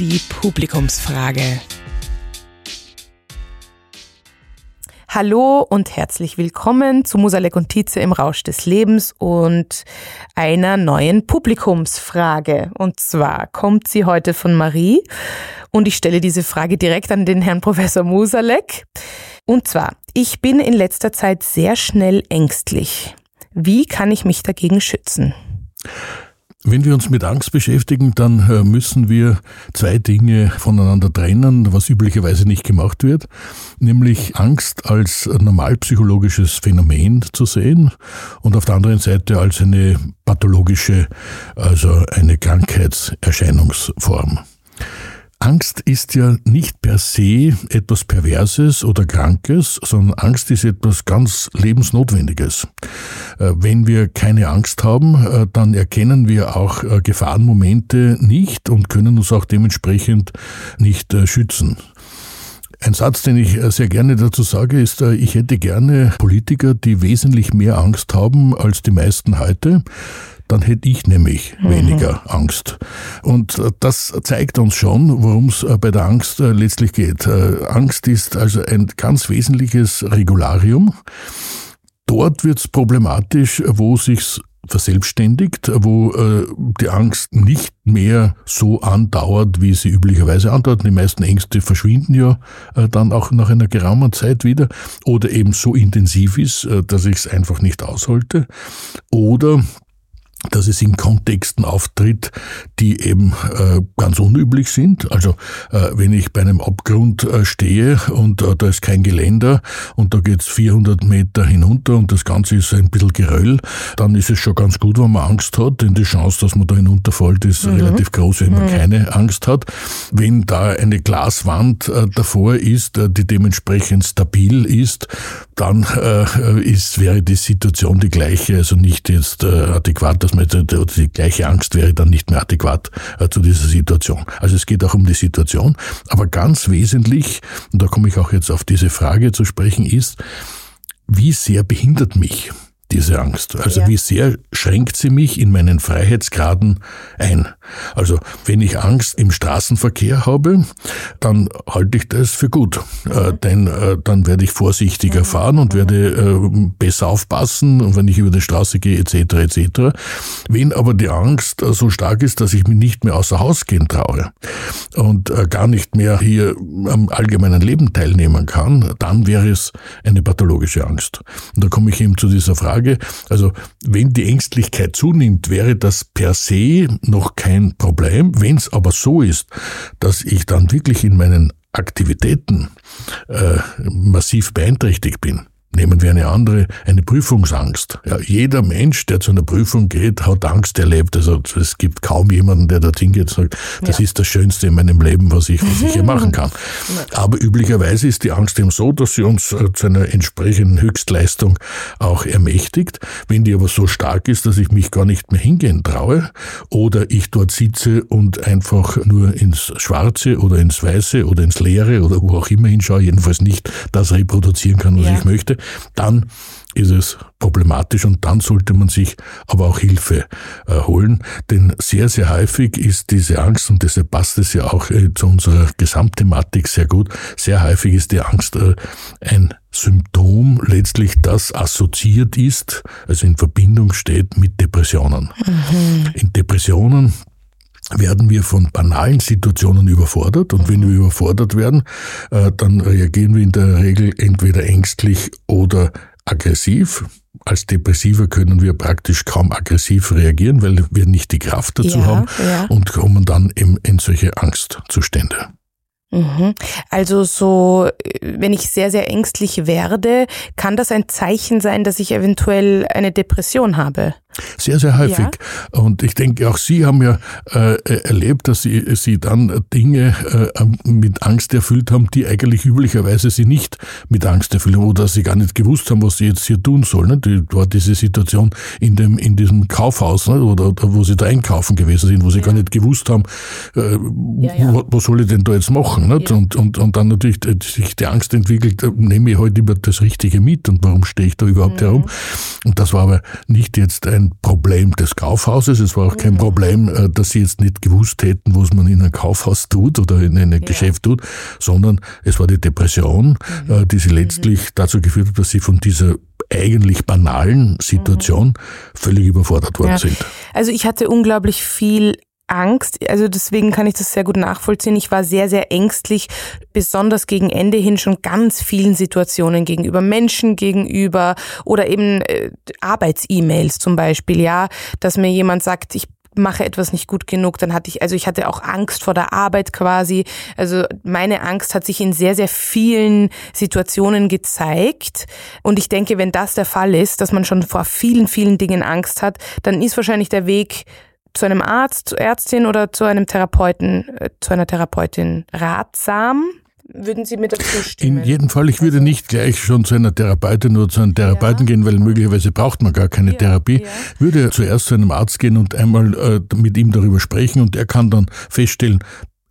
die Publikumsfrage. Hallo und herzlich willkommen zu Musalek und Tietze im Rausch des Lebens und einer neuen Publikumsfrage. Und zwar kommt sie heute von Marie und ich stelle diese Frage direkt an den Herrn Professor Musalek. Und zwar, ich bin in letzter Zeit sehr schnell ängstlich. Wie kann ich mich dagegen schützen? Wenn wir uns mit Angst beschäftigen, dann äh, müssen wir zwei Dinge voneinander trennen, was üblicherweise nicht gemacht wird, nämlich Angst als normalpsychologisches Phänomen zu sehen und auf der anderen Seite als eine pathologische, also eine Krankheitserscheinungsform. Angst ist ja nicht per se etwas Perverses oder Krankes, sondern Angst ist etwas ganz Lebensnotwendiges. Äh, wenn wir keine Angst haben, äh, dann erkennen wir auch äh, Gefahrenmomente nicht und können uns auch dementsprechend nicht schützen. Ein Satz, den ich sehr gerne dazu sage, ist, ich hätte gerne Politiker, die wesentlich mehr Angst haben als die meisten heute dann hätte ich nämlich mhm. weniger Angst. Und äh, das zeigt uns schon, worum es äh, bei der Angst äh, letztlich geht. Angst ist also ein ganz wesentliches Regularium. Dort wird es problematisch, wo sich's verselbstständigt, wo äh, die Angst nicht mehr so andauert, wie sie üblicherweise andauert. Die meisten Ängste verschwinden ja äh, dann auch nach einer geraumen Zeit wieder oder eben so intensiv ist, äh, dass ich es einfach nicht aushalte. Oder dass es in Kontexten auftritt, die eben äh, ganz unüblich sind. Also äh, wenn ich bei einem Abgrund äh, stehe und äh, da ist kein Geländer und da geht's 400 Meter hinunter und das Ganze ist ein bisschen Geröll, dann ist es schon ganz gut, wenn man Angst hat, denn die Chance, dass man da hinunterfällt, ist mhm. relativ groß, wenn man mhm. keine Angst hat. Wenn da eine Glaswand äh, davor ist, äh, die dementsprechend stabil ist, dann ist, wäre die Situation die gleiche, also nicht jetzt adäquat dass man die gleiche Angst wäre dann nicht mehr adäquat äh, zu dieser Situation. Also es geht auch um die Situation. Aber ganz wesentlich, und da komme ich auch jetzt auf diese Frage zu sprechen, ist, wie sehr behindert mich diese Angst? Also ja. wie sehr schränkt sie mich in meinen Freiheitsgraden ein? Also wenn ich Angst im Straßenverkehr habe, dann halte ich das für gut, äh, mhm. denn äh, dann werde ich vorsichtiger mhm. fahren und werde äh, besser aufpassen, wenn ich über die Straße gehe etc. etc. Wenn aber die Angst äh, so stark ist, dass ich mich nicht mehr außer Haus gehen traue und äh, gar nicht mehr hier am allgemeinen Leben teilnehmen kann, dann wäre es eine pathologische Angst. Und da komme ich eben zu dieser Frage, Frage. Also wenn die Ängstlichkeit zunimmt, wäre das per se noch kein Problem. Wenn es aber so ist, dass ich dann wirklich in meinen Aktivitäten äh, massiv beeinträchtigt bin, Nehmen wir eine andere, eine Prüfungsangst. Ja, jeder Mensch, der zu einer Prüfung geht, hat Angst erlebt. Also es gibt kaum jemanden, der dorthin geht und sagt, das ja. ist das Schönste in meinem Leben, was ich, was ich hier machen kann. Aber üblicherweise ist die Angst eben so, dass sie uns äh, zu einer entsprechenden Höchstleistung auch ermächtigt. Wenn die aber so stark ist, dass ich mich gar nicht mehr hingehen traue oder ich dort sitze und einfach nur ins Schwarze oder ins Weiße oder ins Leere oder wo auch immer hinschaue, jedenfalls nicht das reproduzieren kann, was ja. ich möchte, dann ist es problematisch und dann sollte man sich aber auch Hilfe äh, holen, denn sehr, sehr häufig ist diese Angst, und deshalb passt es ja auch äh, zu unserer Gesamtthematik sehr gut, sehr häufig ist die Angst äh, ein Symptom letztlich, das assoziiert ist, also in Verbindung steht mit Depressionen. Mhm. In Depressionen werden wir von banalen Situationen überfordert und wenn wir überfordert werden, äh, dann reagieren wir in der Regel entweder ängstlich oder aggressiv. Als Depressiver können wir praktisch kaum aggressiv reagieren, weil wir nicht die Kraft dazu ja, haben ja. und kommen dann in, in solche Angstzustände. Mhm. Also so, wenn ich sehr, sehr ängstlich werde, kann das ein Zeichen sein, dass ich eventuell eine Depression habe? Sehr, sehr häufig. Ja. Und ich denke, auch Sie haben ja äh, erlebt, dass Sie, Sie dann Dinge äh, mit Angst erfüllt haben, die eigentlich üblicherweise Sie nicht mit Angst erfüllt haben oder Sie gar nicht gewusst haben, was Sie jetzt hier tun sollen. Ne? Die, war diese Situation in, dem, in diesem Kaufhaus ne? oder, oder wo Sie da einkaufen gewesen sind, wo Sie ja. gar nicht gewusst haben, äh, ja, was, was soll ich denn da jetzt machen? Ne? Und, und, und dann natürlich äh, sich die Angst entwickelt, äh, nehme ich heute halt über das Richtige mit und warum stehe ich da überhaupt mhm. herum? Und das war aber nicht jetzt ein kein Problem des Kaufhauses, es war auch kein mhm. Problem, äh, dass sie jetzt nicht gewusst hätten, was man in einem Kaufhaus tut oder in einem ja. Geschäft tut, sondern es war die Depression, mhm. Äh, die sie letztlich mhm. dazu geführt hat, dass sie von dieser eigentlich banalen Situation mhm. völlig überfordert worden ja. sind. Also ich hatte unglaublich viel Angst. Also deswegen kann ich das sehr gut nachvollziehen. Ich war sehr, sehr ängstlich, besonders gegen Ende hin schon ganz vielen Situationen gegenüber Menschen gegenüber oder eben äh, Arbeits-E-Mails zum Beispiel, ja, dass mir jemand sagt, ich mache etwas nicht gut genug, dann hatte ich, also ich hatte auch Angst vor der Arbeit quasi. Also meine Angst hat sich in sehr, sehr vielen Situationen gezeigt. Und ich denke, wenn das der Fall ist, dass man schon vor vielen, vielen Dingen Angst hat, dann ist wahrscheinlich der Weg zu einem Arzt, Ärztin oder zu einem Therapeuten, äh, zu einer Therapeutin ratsam? Würden Sie mir dazu stimmen? In jedem Fall, ich würde also, nicht gleich schon zu einer Therapeutin oder zu einem Therapeuten ja. gehen, weil möglicherweise braucht man gar keine ja, Therapie. Ja. Würde zuerst zu einem Arzt gehen und einmal äh, mit ihm darüber sprechen und er kann dann feststellen,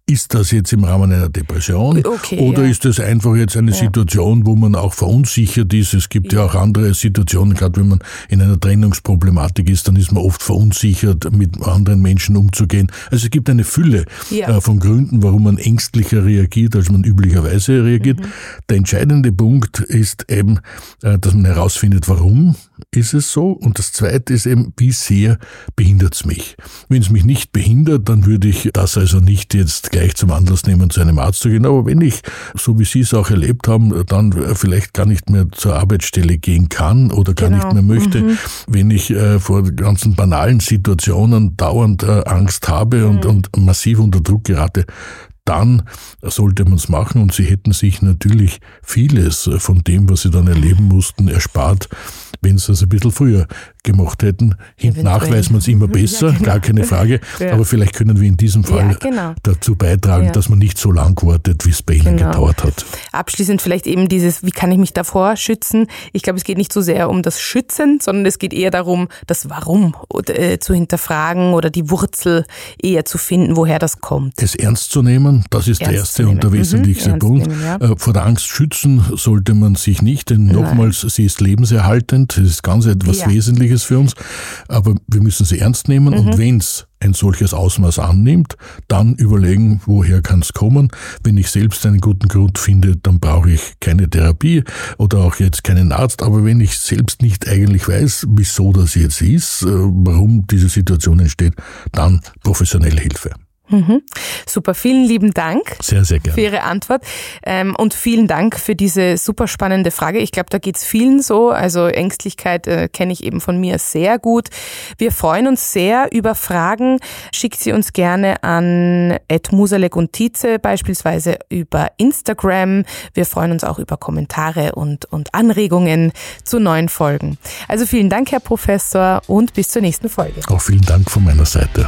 ist das jetzt im Rahmen einer Depression okay, oder ja. ist das einfach jetzt eine ja. Situation, wo man auch verunsichert ist? Es gibt ja. ja auch andere Situationen, gerade wenn man in einer Trennungsproblematik ist, dann ist man oft verunsichert, mit anderen Menschen umzugehen. Also es gibt eine Fülle äh, von Gründen, warum man ängstlicher reagiert, als man üblicherweise reagiert. Mhm. Der entscheidende Punkt ist eben, äh, dass man herausfindet, warum ist es so? Und das Zweite ist eben, wie sehr behindert es mich? Wenn es mich nicht behindert, dann würde ich das also nicht jetzt gleich zum Anlass nehmen, zu einem Arzt zu gehen. Aber wenn ich, so wie Sie es auch erlebt haben, dann vielleicht gar nicht mehr zur Arbeitsstelle gehen kann oder gar genau. nicht mehr möchte, mhm. wenn ich äh, vor ganzen banalen Situationen dauernd äh, Angst habe mhm. und, und massiv unter Druck gerate, dann sollte man es machen und sie hätten sich natürlich vieles von dem, was sie dann erleben mussten, erspart, wenn sie es ein bisschen früher gemacht hätten. Hintnach weiß man es immer besser, ja, genau. gar keine Frage. Ja. Aber vielleicht können wir in diesem Fall ja, genau. dazu beitragen, dass man nicht so lang wartet, wie es bei Ihnen genau. gedauert hat. Abschließend vielleicht eben dieses, wie kann ich mich davor schützen? Ich glaube, es geht nicht so sehr um das Schützen, sondern es geht eher darum, das Warum äh, zu hinterfragen oder die Wurzel eher zu finden, woher das kommt. Es ernst zu nehmen, das ist ernst der erste und der wesentlichste mhm, Punkt. Nehmen, äh, Vor der Angst schützen sollte man sich nicht, denn nochmals, sie ist lebenserhaltend, es ist ganz etwas Wesentliches Wichtiges für uns, aber wir müssen sie ernst nehmen mhm. und wenn es ein solches Ausmaß annimmt, dann überlegen, woher kann es kommen. Wenn ich selbst einen guten Grund finde, dann brauche ich keine Therapie oder auch jetzt keinen Arzt. Aber wenn ich selbst nicht eigentlich weiß, wieso das jetzt ist, äh, warum diese Situation entsteht, dann professionelle Hilfe. Mhm. Super, vielen lieben Dank sehr, sehr gerne. für Ihre Antwort ähm, und vielen Dank für diese super spannende Frage. Ich glaube, da geht's vielen so. Also Ängstlichkeit äh, kenne ich eben von mir sehr gut. Wir freuen uns sehr über Fragen. Schickt sie uns gerne an Musalek und Tietze, beispielsweise über Instagram. Wir freuen uns auch über Kommentare und, und Anregungen zu neuen Folgen. Also vielen Dank, Herr Professor, und bis zur nächsten Folge. Auch vielen Dank von meiner Seite.